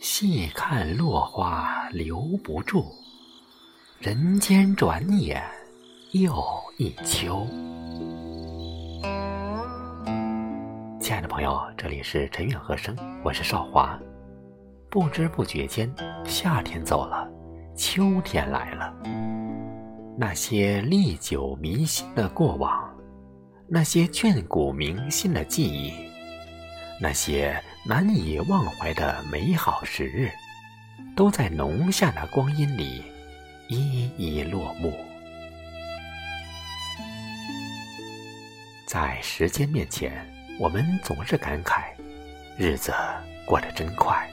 细看落花留不住，人间转眼又一秋。亲爱的朋友，这里是陈远和声，我是少华。不知不觉间，夏天走了，秋天来了。那些历久弥新的过往，那些眷顾铭心的记忆，那些难以忘怀的美好时日，都在浓夏的光阴里一一落幕。在时间面前，我们总是感慨，日子过得真快。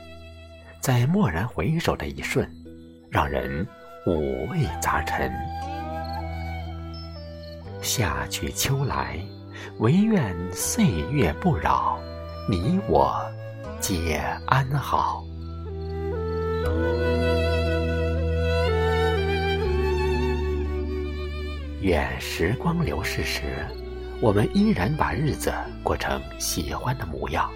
在蓦然回首的一瞬，让人五味杂陈。夏去秋来，唯愿岁月不扰，你我皆安好。愿时光流逝时，我们依然把日子过成喜欢的模样。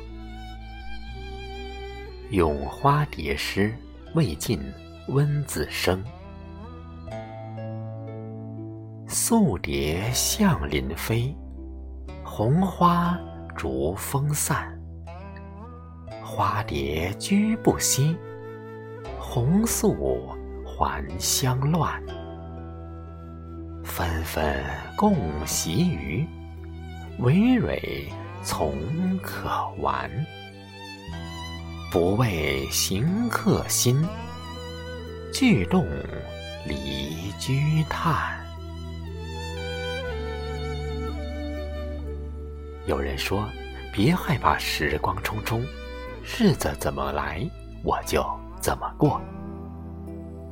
咏花蝶诗，未尽温子生。素蝶向林飞，红花逐风散。花蝶居不息，红素还香乱。纷纷共习渔，葳蕤从可玩。不为行客心，俱动离居叹。有人说：“别害怕时光匆匆，日子怎么来，我就怎么过。”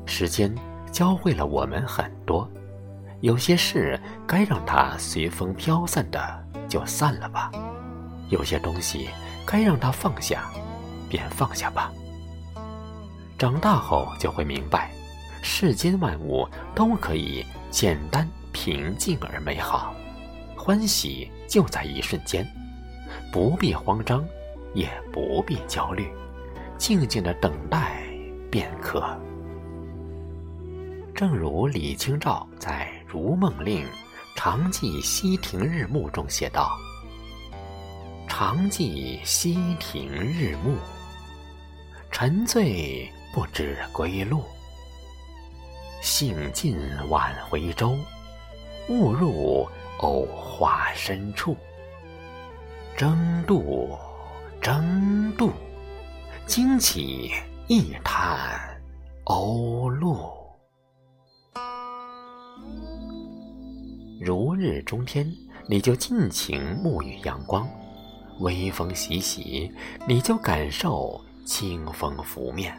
时间教会了我们很多，有些事该让它随风飘散的就散了吧，有些东西该让它放下。便放下吧。长大后就会明白，世间万物都可以简单、平静而美好，欢喜就在一瞬间，不必慌张，也不必焦虑，静静的等待便可。正如李清照在《如梦令·常记溪亭日暮》中写道：“常记溪亭日暮。”沉醉不知归路，兴尽晚回舟，误入藕花深处。争渡，争渡，惊起一滩鸥鹭。如日中天，你就尽情沐浴阳光；微风习习，你就感受。清风拂面，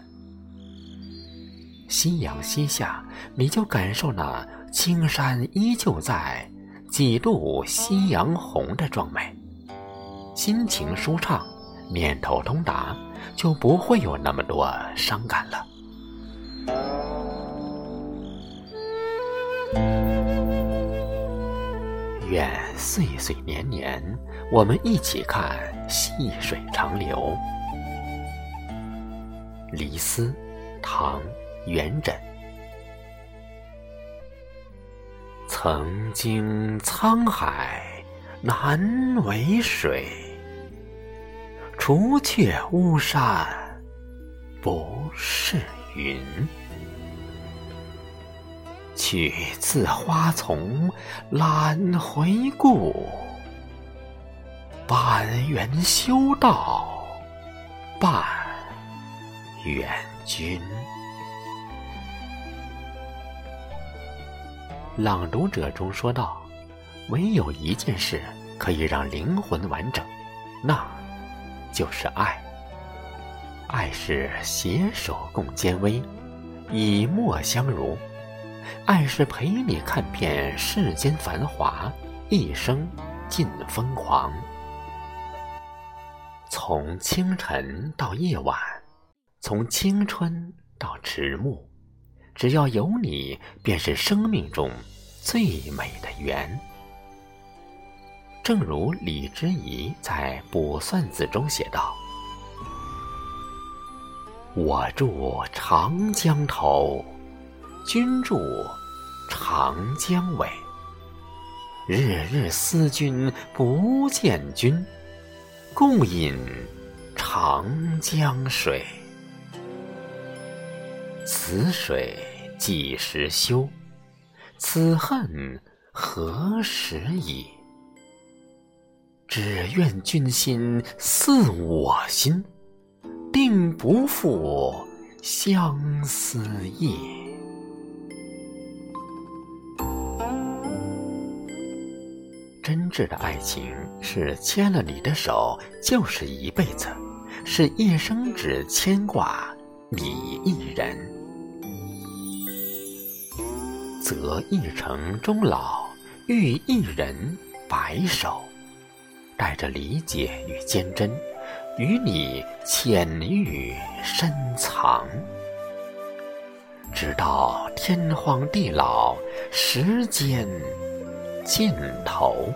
夕阳西下，你就感受那青山依旧在，几度夕阳红的壮美。心情舒畅，念头通达，就不会有那么多伤感了。愿岁岁年年，我们一起看细水长流。《离思》唐·元稹。曾经沧海难为水，除却巫山不是云。去自花丛懒回顾，半缘修道半。缘君，朗读者中说道：“唯有一件事可以让灵魂完整，那就是爱。爱是携手共艰危，以沫相濡；爱是陪你看遍世间繁华，一生尽疯狂。从清晨到夜晚。”从青春到迟暮，只要有你，便是生命中最美的缘。正如李之仪在《卜算子》中写道：“我住长江头，君住长江尾。日日思君不见君，共饮长江水。此水几时休？此恨何时已？只愿君心似我心，定不负相思意。”真挚的爱情是牵了你的手就是一辈子，是一生只牵挂你一人。择一城终老，遇一人白首，带着理解与坚贞，与你浅遇深藏，直到天荒地老，时间。尽头。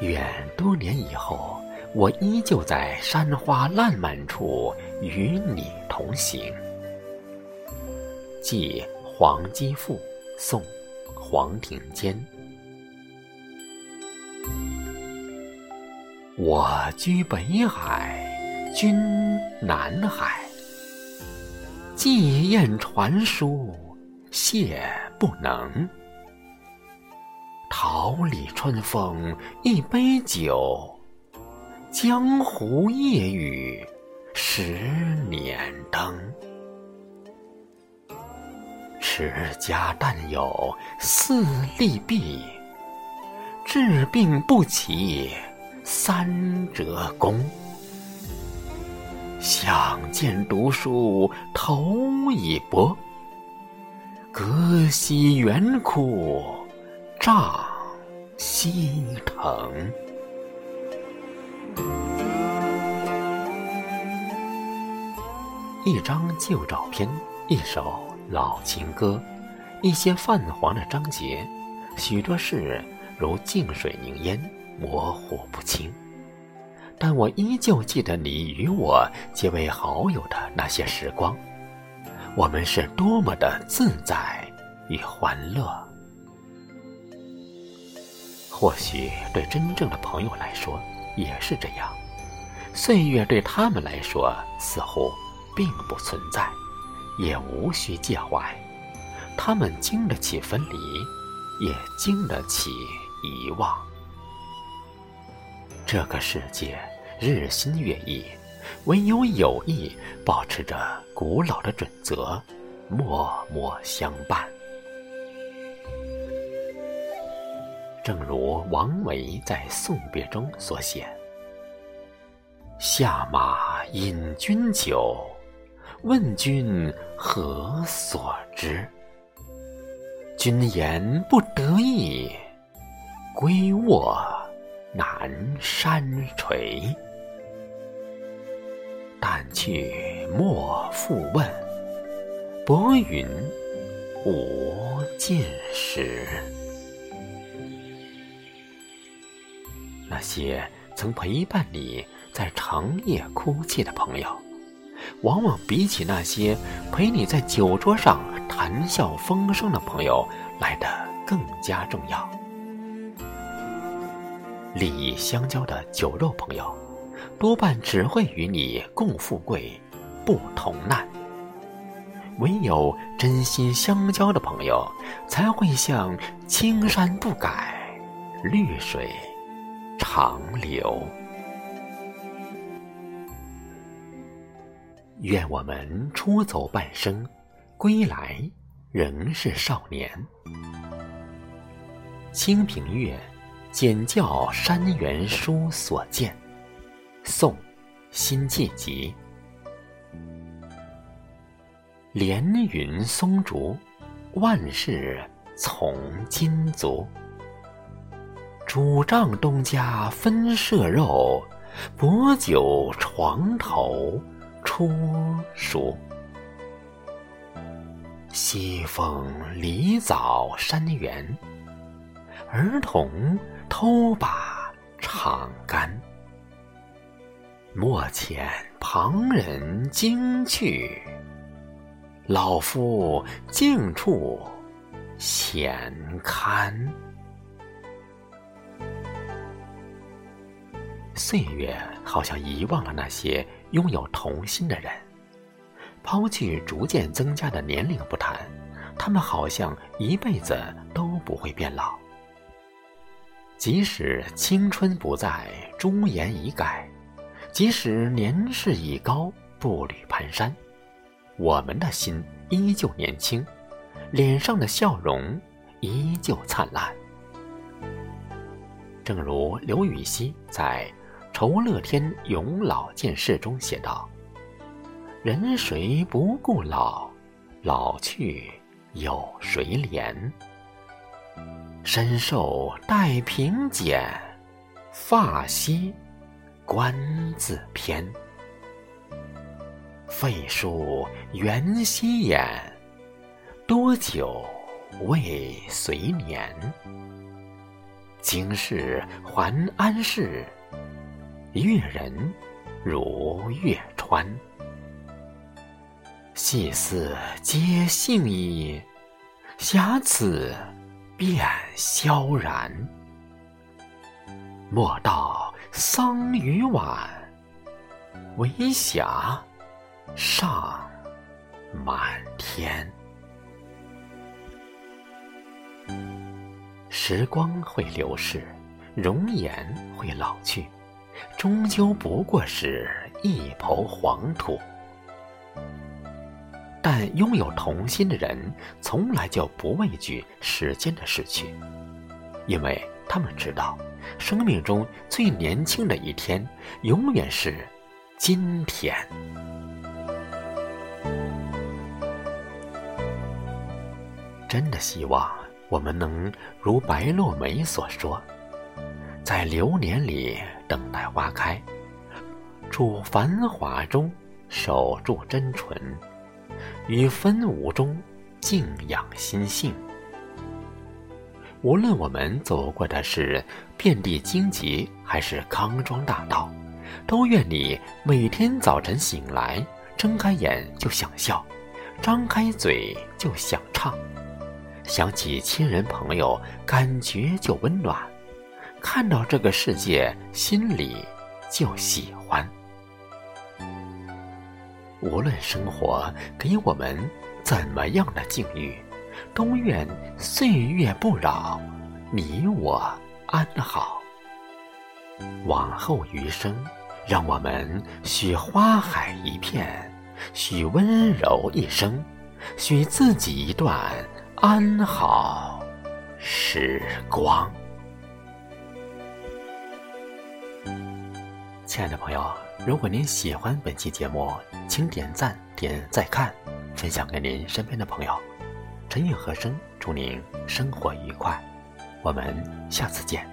愿多年以后，我依旧在山花烂漫处与你同行。寄黄鸡赋，宋·黄庭坚。我居北海，君南海。寄雁传书，谢不能。桃李春风一杯酒，江湖夜雨十年灯。持家但有四利弊，治病不起三折功。想见读书头已薄，隔溪远哭丈心疼。一张旧照片，一首老情歌，一些泛黄的章节，许多事如静水凝烟，模糊不清。但我依旧记得你与我结为好友的那些时光，我们是多么的自在与欢乐。或许对真正的朋友来说也是这样，岁月对他们来说似乎并不存在，也无需介怀。他们经得起分离，也经得起遗忘。这个世界。日新月异，唯有友谊保持着古老的准则，默默相伴。正如王维在送别中所写：“下马饮君酒，问君何所之？君言不得意，归卧南山陲。”但去莫复问，白云无尽时。那些曾陪伴你在长夜哭泣的朋友，往往比起那些陪你在酒桌上谈笑风生的朋友来的更加重要。利益相交的酒肉朋友。多半只会与你共富贵，不同难。唯有真心相交的朋友，才会像青山不改，绿水长流。愿我们出走半生，归来仍是少年。清平乐，简教山原书所见。宋，辛弃疾。连云松竹，万事从今足。主帐东家分舍肉，薄酒床头出书。西风梨枣山原，儿童偷把长杆。莫遣旁人惊去，老夫静处闲看。岁月好像遗忘了那些拥有童心的人。抛弃逐渐增加的年龄不谈，他们好像一辈子都不会变老。即使青春不在，朱颜已改；即使年事已高，步履蹒跚，我们的心依旧年轻，脸上的笑容依旧灿烂。正如刘禹锡在《酬乐天咏老见事》中写道。人谁不顾老？老去有谁怜？身受带平剪，发稀冠自偏。废书元夕眼，多久未随年？经世还安适，阅人如月川。细思皆幸矣，瑕疵便萧然。莫道桑榆晚，为霞尚满天。时光会流逝，容颜会老去，终究不过是一抔黄土。但拥有童心的人，从来就不畏惧时间的逝去，因为他们知道，生命中最年轻的一天，永远是今天。真的希望我们能如白落梅所说，在流年里等待花开，处繁华中守住真纯。于分芜中静养心性。无论我们走过的是遍地荆棘，还是康庄大道，都愿你每天早晨醒来，睁开眼就想笑，张开嘴就想唱，想起亲人朋友，感觉就温暖，看到这个世界，心里就喜欢。无论生活给我们怎么样的境遇，都愿岁月不扰，你我安好。往后余生，让我们许花海一片，许温柔一生，许自己一段安好时光。亲爱的朋友，如果您喜欢本期节目，请点赞、点再看，分享给您身边的朋友。陈韵和声祝您生活愉快，我们下次见。